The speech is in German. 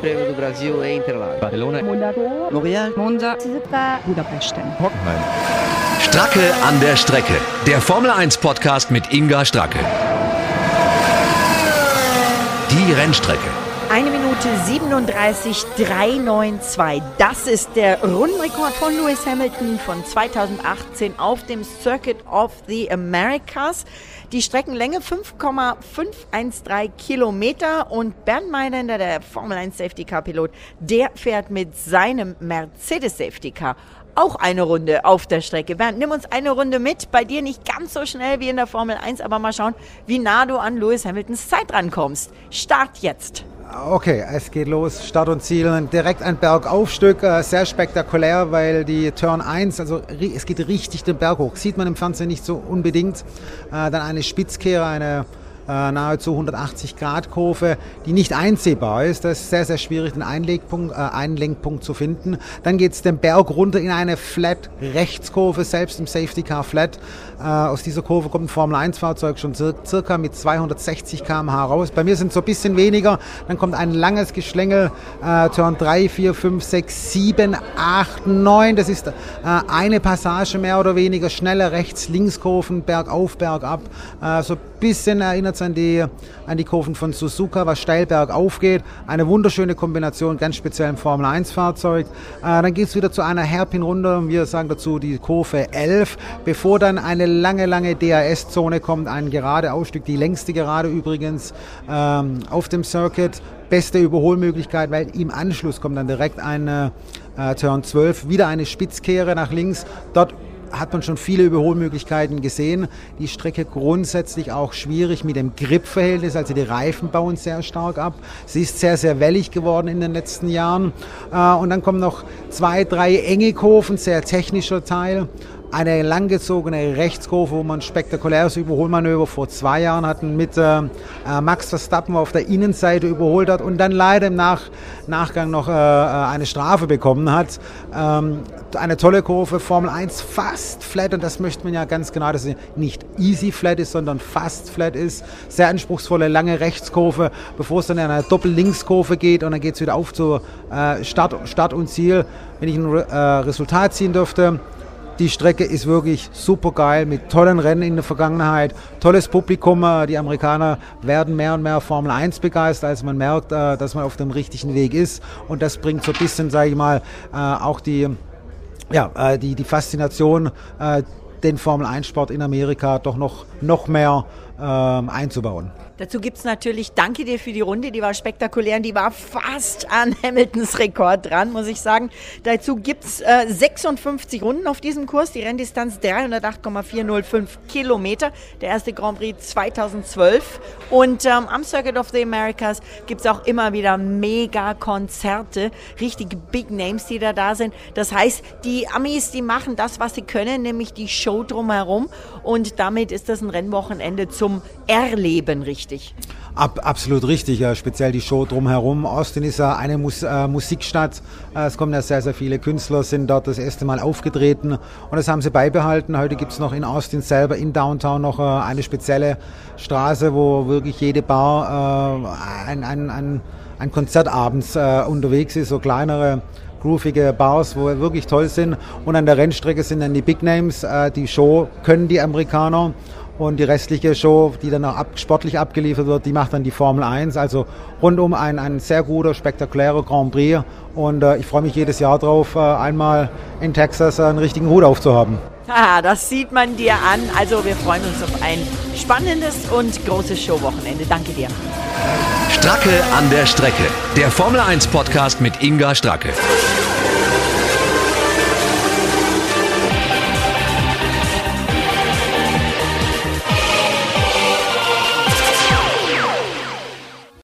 Prêmio do Brasil em Interlagos. Barcelona, Monaco, L'Oréal, Monza, Budapest. Hockenheim. Stracke an der Strecke. Der Formel 1 Podcast mit Inga Stracke. Die Rennstrecke. Eine Minute 37, 392. Das ist der Rundenrekord von Lewis Hamilton von 2018 auf dem Circuit of the Americas. Die Streckenlänge 5,513 Kilometer und Bernd Meiländer, der Formel 1 Safety Car Pilot, der fährt mit seinem Mercedes Safety Car auch eine Runde auf der Strecke. Bernd, nimm uns eine Runde mit. Bei dir nicht ganz so schnell wie in der Formel 1, aber mal schauen, wie nah du an Lewis Hamiltons Zeit rankommst. Start jetzt. Okay, es geht los, Start und Ziel, direkt ein Bergaufstück, äh, sehr spektakulär, weil die Turn 1, also es geht richtig den Berg hoch, sieht man im Fernsehen nicht so unbedingt. Äh, dann eine Spitzkehre, eine nahezu 180 Grad Kurve, die nicht einsehbar ist. Das ist sehr, sehr schwierig, den Einlegpunkt, äh, Einlenkpunkt zu finden. Dann geht es den Berg runter in eine Flat Rechtskurve, selbst im Safety Car Flat. Äh, aus dieser Kurve kommt ein Formel 1 Fahrzeug schon circa mit 260 km/h raus. Bei mir sind es so ein bisschen weniger. Dann kommt ein langes Geschlängel, äh, Turn 3, 4, 5, 6, 7, 8, 9. Das ist äh, eine Passage mehr oder weniger, schnelle Rechts-Links-Kurven, bergauf, bergab. Äh, so ein bisschen erinnert es an die, an die Kurven von Suzuka, was steil bergauf geht. Eine wunderschöne Kombination, ganz speziell im Formel 1 Fahrzeug. Äh, dann geht es wieder zu einer Hairpin runter. Wir sagen dazu die Kurve 11, bevor dann eine lange, lange DRS-Zone kommt, ein gerade Ausstieg, die längste Gerade übrigens ähm, auf dem Circuit. Beste Überholmöglichkeit, weil im Anschluss kommt dann direkt eine äh, Turn 12, wieder eine Spitzkehre nach links. Dort hat man schon viele Überholmöglichkeiten gesehen. Die Strecke grundsätzlich auch schwierig mit dem Gripverhältnis, also die Reifen bauen sehr stark ab. Sie ist sehr, sehr wellig geworden in den letzten Jahren. Äh, und dann kommen noch zwei, drei enge Kurven, sehr technischer Teil eine langgezogene Rechtskurve, wo man spektakuläres Überholmanöver vor zwei Jahren hatten mit äh, Max Verstappen auf der Innenseite überholt hat und dann leider im Nach Nachgang noch äh, eine Strafe bekommen hat. Ähm, eine tolle Kurve, Formel 1 fast flat und das möchte man ja ganz genau, dass sie nicht easy flat ist, sondern fast flat ist. Sehr anspruchsvolle, lange Rechtskurve, bevor es dann in eine Doppel-Linkskurve geht und dann geht es wieder auf zu äh, Start, Start und Ziel. Wenn ich ein äh, Resultat ziehen dürfte, die Strecke ist wirklich super geil mit tollen Rennen in der Vergangenheit, tolles Publikum. Äh, die Amerikaner werden mehr und mehr Formel 1 begeistert, als man merkt, äh, dass man auf dem richtigen Weg ist. Und das bringt so ein bisschen, sage ich mal, äh, auch die, ja, die, die Faszination, den Formel 1-Sport in Amerika doch noch, noch mehr ähm, einzubauen. Dazu gibt es natürlich, danke dir für die Runde, die war spektakulär und die war fast an Hamiltons Rekord dran, muss ich sagen. Dazu gibt es äh, 56 Runden auf diesem Kurs, die Renndistanz 308,405 Kilometer, der erste Grand Prix 2012. Und ähm, am Circuit of the Americas gibt es auch immer wieder Mega-Konzerte, richtige Big Names, die da da sind. Das heißt, die Amis, die machen das, was sie können, nämlich die Show drumherum. Und damit ist das ein Rennwochenende zum Erleben, richtig. Ab, absolut richtig, ja, speziell die Show drumherum. Austin ist eine Mus äh, Musikstadt. Äh, es kommen ja sehr, sehr viele Künstler, sind dort das erste Mal aufgetreten und das haben sie beibehalten. Heute gibt es noch in Austin selber, in Downtown, noch äh, eine spezielle Straße, wo wirklich jede Bar äh, ein, ein, ein, ein Konzert abends unterwegs ist, so kleinere groovige Bars, wo wirklich toll sind. Und an der Rennstrecke sind dann die Big Names. Die Show können die Amerikaner und die restliche Show, die dann auch ab, sportlich abgeliefert wird, die macht dann die Formel 1. Also rundum ein, ein sehr guter, spektakulärer Grand Prix. Und äh, ich freue mich jedes Jahr drauf, äh, einmal in Texas einen richtigen Hut aufzuhaben. Ah, das sieht man dir an. Also wir freuen uns auf ein spannendes und großes Showwochenende. Danke dir. Stracke an der Strecke. Der Formel 1 Podcast mit Inga Stracke.